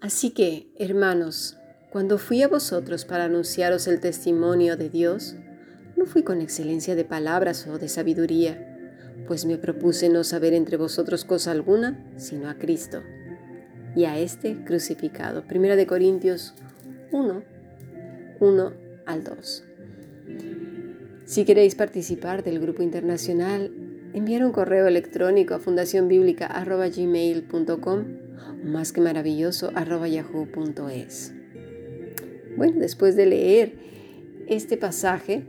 Así que, hermanos, cuando fui a vosotros para anunciaros el testimonio de Dios, no fui con excelencia de palabras o de sabiduría, pues me propuse no saber entre vosotros cosa alguna, sino a Cristo y a este crucificado. Primera de Corintios 1, 1 al 2. Si queréis participar del grupo internacional, enviar un correo electrónico a fundacionbiblica.gmail.com más que maravilloso yahoo.es. Bueno, después de leer este pasaje,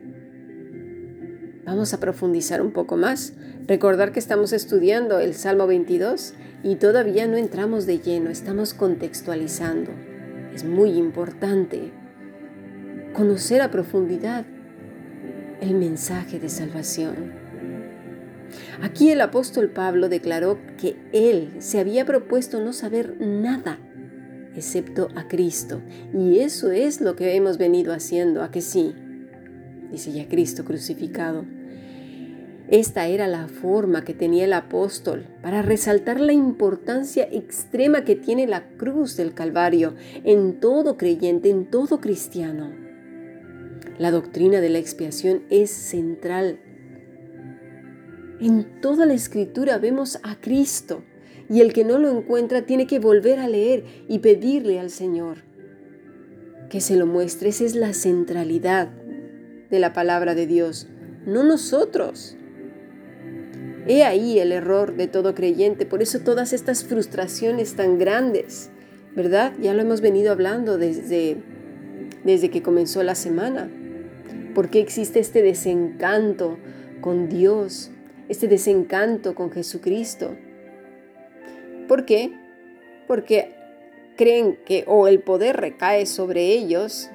vamos a profundizar un poco más. Recordar que estamos estudiando el Salmo 22 y todavía no entramos de lleno, estamos contextualizando. Es muy importante conocer a profundidad el mensaje de salvación. Aquí el apóstol Pablo declaró que él se había propuesto no saber nada excepto a Cristo. Y eso es lo que hemos venido haciendo, a que sí. Dice ya Cristo crucificado. Esta era la forma que tenía el apóstol para resaltar la importancia extrema que tiene la cruz del Calvario en todo creyente, en todo cristiano. La doctrina de la expiación es central. En toda la escritura vemos a Cristo y el que no lo encuentra tiene que volver a leer y pedirle al Señor que se lo muestre. Esa es la centralidad de la palabra de Dios, no nosotros. He ahí el error de todo creyente, por eso todas estas frustraciones tan grandes, ¿verdad? Ya lo hemos venido hablando desde, desde que comenzó la semana. ¿Por qué existe este desencanto con Dios, este desencanto con Jesucristo? ¿Por qué? Porque creen que o el poder recae sobre ellos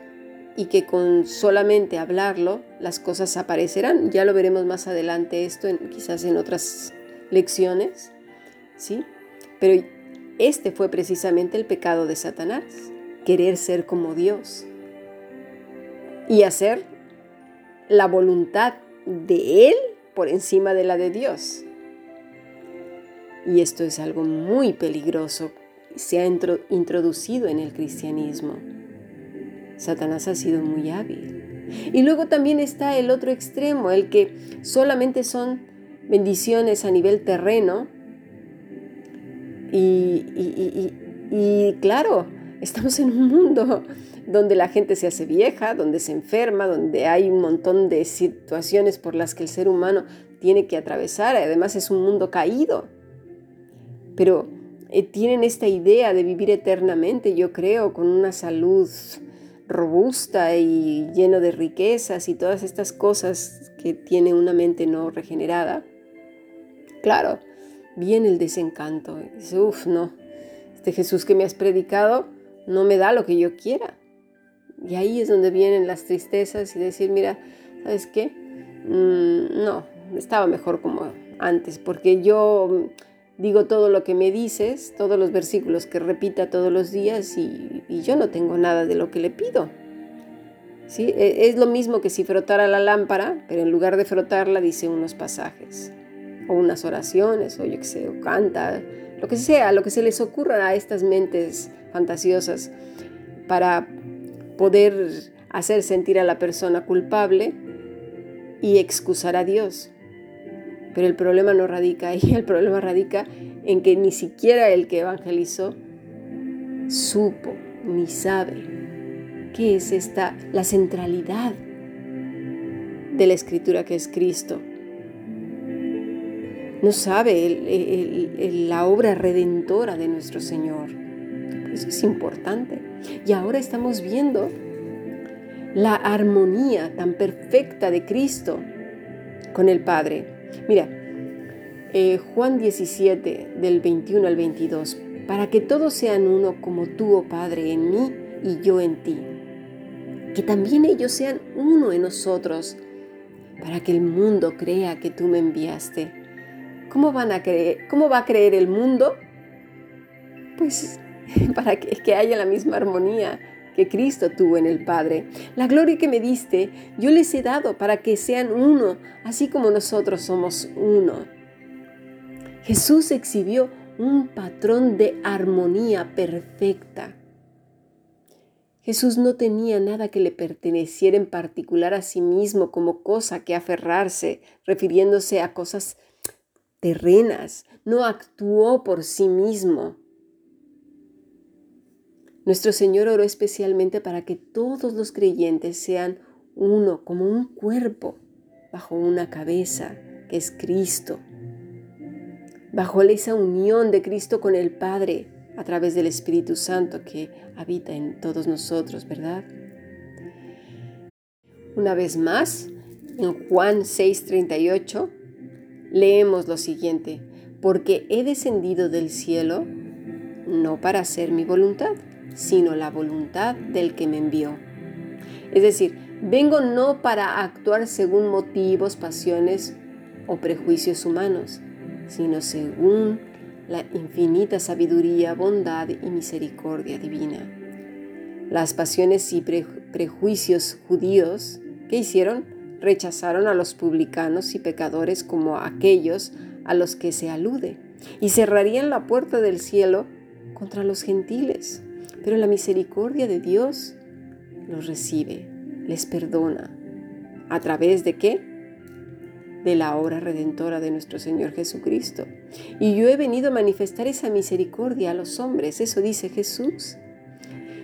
y que con solamente hablarlo las cosas aparecerán. Ya lo veremos más adelante esto, quizás en otras lecciones, ¿sí? Pero este fue precisamente el pecado de Satanás, querer ser como Dios y hacer la voluntad de Él por encima de la de Dios. Y esto es algo muy peligroso. Se ha introducido en el cristianismo. Satanás ha sido muy hábil. Y luego también está el otro extremo, el que solamente son bendiciones a nivel terreno. Y, claro, estamos en un mundo donde la gente se hace vieja, donde se enferma, donde hay un montón de situaciones por las que el ser humano tiene que atravesar. Además es un mundo caído. Pero eh, tienen esta idea de vivir eternamente, yo creo, con una salud robusta y lleno de riquezas y todas estas cosas que tiene una mente no regenerada, claro, viene el desencanto. Dice, uff, no, este Jesús que me has predicado no me da lo que yo quiera. Y ahí es donde vienen las tristezas y decir, mira, ¿sabes qué? Mm, no, estaba mejor como antes, porque yo digo todo lo que me dices, todos los versículos que repita todos los días y, yo no tengo nada de lo que le pido. ¿Sí? E, es lo mismo que si frotara la lámpara, pero en lugar de frotarla dice unos pasajes o unas oraciones o yo qué sé, o canta, lo que sea, lo que se les ocurra a estas mentes fantasiosas para poder hacer sentir a la persona culpable y excusar a Dios. Pero el problema no radica ahí, el problema radica en que ni siquiera el que evangelizó supo ni sabe qué es esta, la centralidad de la escritura que es Cristo. No sabe la obra redentora de nuestro Señor. Eso es importante. Y ahora estamos viendo la armonía tan perfecta de Cristo con el Padre. Mira, eh, Juan 17, del 21 al 22, para que todos sean uno como tú, oh Padre, en mí y yo en ti. Que también ellos sean uno en nosotros, para que el mundo crea que tú me enviaste. ¿Cómo, van a creer, cómo va a creer el mundo? Pues para que, haya la misma armonía que Cristo tuvo en el Padre. La gloria que me diste, yo les he dado para que sean uno, así como nosotros somos uno. Jesús exhibió un patrón de armonía perfecta Jesús no tenía nada que le perteneciera en particular a sí mismo como cosa que aferrarse, refiriéndose a cosas terrenas. No actuó por sí mismo. Nuestro Señor oró especialmente para que todos los creyentes sean uno, como un cuerpo, bajo una cabeza, que es Cristo, bajo esa unión de Cristo con el Padre a través del Espíritu Santo que habita en todos nosotros, ¿verdad? Una vez más, en Juan 6:38, leemos lo siguiente, porque he descendido del cielo no para hacer mi voluntad, sino la voluntad del que me envió. Es decir, vengo no para actuar según motivos, pasiones o prejuicios humanos, sino según la infinita sabiduría, bondad y misericordia divina. Las pasiones y prejuicios judíos que hicieron rechazaron a los publicanos y pecadores como aquellos a los que se alude y cerrarían la puerta del cielo contra los gentiles. Pero la misericordia de Dios los recibe, les perdona. ¿A través de qué? de la obra redentora de nuestro Señor Jesucristo. Y yo he venido a manifestar esa misericordia a los hombres, eso dice Jesús.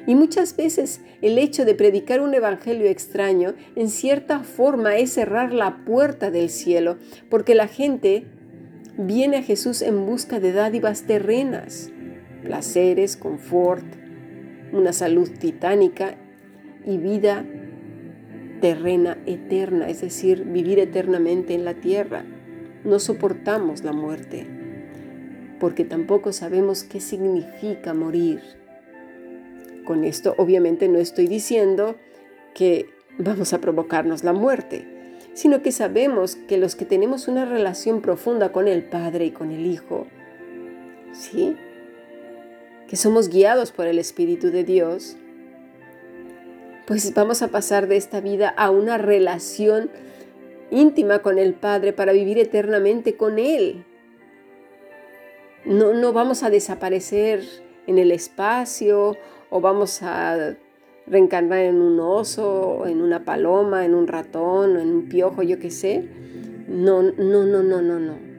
Y muchas veces el hecho de predicar un evangelio extraño en cierta forma es cerrar la puerta del cielo, porque la gente viene a Jesús en busca de dádivas terrenas, placeres, confort, una salud titánica y vida terrena eterna, es decir, vivir eternamente en la tierra. No soportamos la muerte, porque tampoco sabemos qué significa morir. Con esto obviamente no estoy diciendo que vamos a provocarnos la muerte, sino que sabemos que los que tenemos una relación profunda con el Padre y con el Hijo, ¿sí? Que somos guiados por el Espíritu de Dios, pues vamos a pasar de esta vida a una relación íntima con el Padre para vivir eternamente con Él. No, no vamos a desaparecer en el espacio o vamos a reencarnar en un oso, en una paloma, en un ratón, en un piojo, yo qué sé. No, no, no, no, no, no.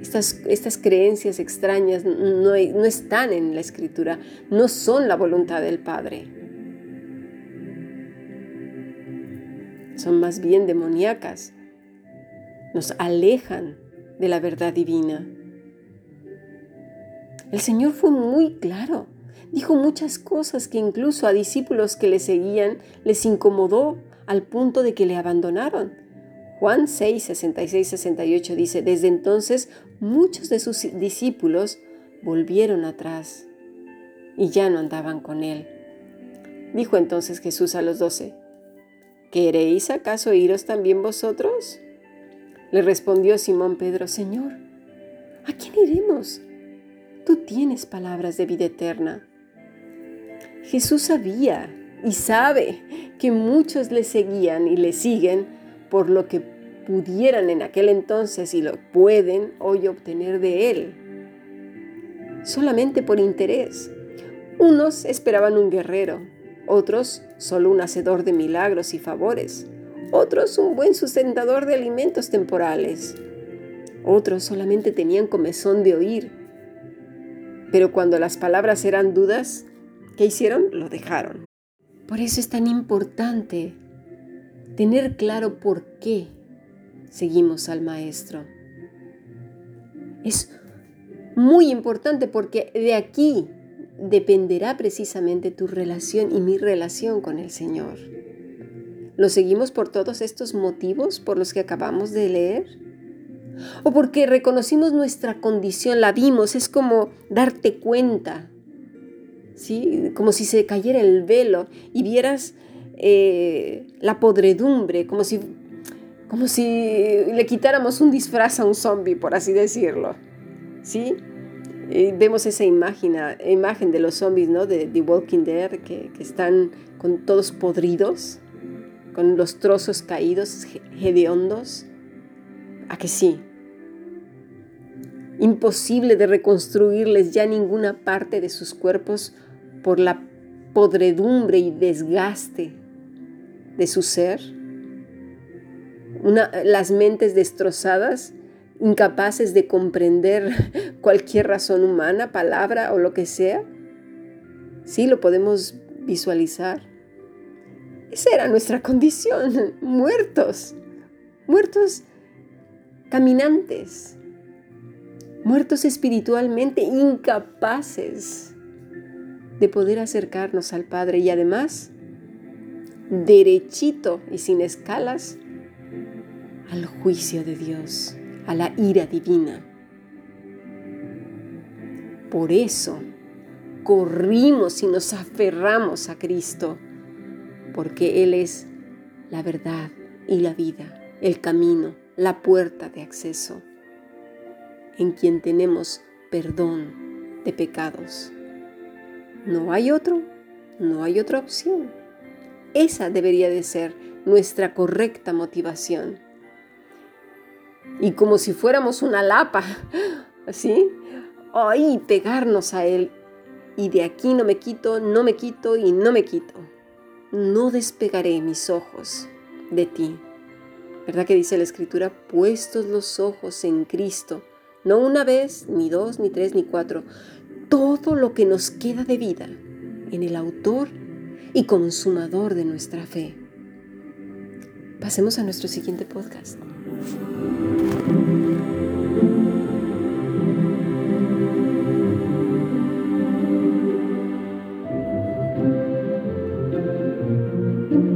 Estas, estas creencias extrañas no, no están en la escritura, no son la voluntad del Padre. son más bien demoníacas. Nos alejan de la verdad divina. El Señor fue muy claro. Dijo muchas cosas que incluso a discípulos que le seguían les incomodó al punto de que le abandonaron. Juan 6, 66, 68 dice, desde entonces muchos de sus discípulos volvieron atrás y ya no andaban con él. Dijo entonces Jesús a los doce, ¿Queréis acaso iros también vosotros? Le respondió Simón Pedro, Señor, ¿a quién iremos? Tú tienes palabras de vida eterna. Jesús sabía y sabe que muchos le seguían y le siguen por lo que pudieran en aquel entonces y lo pueden hoy obtener de Él, solamente por interés. Unos esperaban un guerrero, otros solo un hacedor de milagros y favores, otros un buen sustentador de alimentos temporales, otros solamente tenían comezón de oír. Pero cuando las palabras eran dudas, ¿qué hicieron? Lo dejaron. Por eso es tan importante tener claro por qué seguimos al Maestro. Es muy importante porque de aquí dependerá precisamente tu relación y mi relación con el Señor. ¿Lo seguimos por todos estos motivos por los que acabamos de leer? ¿O porque reconocimos nuestra condición, la vimos? Es como darte cuenta, ¿sí? Como si se cayera el velo y vieras eh, la podredumbre, como si, como si le quitáramos un disfraz a un zombie, por así decirlo, ¿sí? vemos esa imagen, imagen de los zombies, ¿no? De The Walking Dead, que, que están con todos podridos, con los trozos caídos, hediondos. ¿A que sí? Imposible de reconstruirles ya ninguna parte de sus cuerpos por la podredumbre y desgaste de su ser, las mentes destrozadas, incapaces de comprender cualquier razón humana, palabra o lo que sea. Sí, lo podemos visualizar. Esa era nuestra condición, muertos, muertos caminantes, muertos espiritualmente, incapaces de poder acercarnos al Padre y además derechito y sin escalas al juicio de Dios, a la ira divina. Por eso corrimos y nos aferramos a Cristo, porque Él es la verdad y la vida, el camino, la puerta de acceso, en quien tenemos perdón de pecados. No hay otro, no hay otra opción. Esa debería de ser nuestra correcta motivación. Y como si fuéramos una lapa, ¿así? Ahí pegarnos a Él. Y de aquí no me quito, no me quito y no me quito. No despegaré mis ojos de ti. ¿Verdad que dice la Escritura? Puestos los ojos en Cristo. No una vez, ni dos, ni tres, ni cuatro todo lo que nos queda de vida en el autor y consumador de nuestra fe. Pasemos a nuestro siguiente podcast.